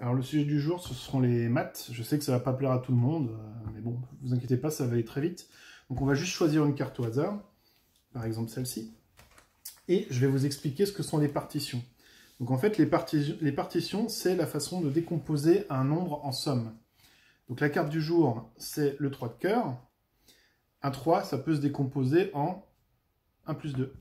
Alors le sujet du jour, ce seront les maths. Je sais que ça va pas plaire à tout le monde, euh, mais bon, vous inquiétez pas, ça va aller très vite. Donc on va juste choisir une carte au hasard, par exemple celle-ci, et je vais vous expliquer ce que sont les partitions. Donc en fait, les, les partitions, c'est la façon de décomposer un nombre en somme. Donc la carte du jour, c'est le 3 de cœur. Un 3, ça peut se décomposer en 1 plus 2.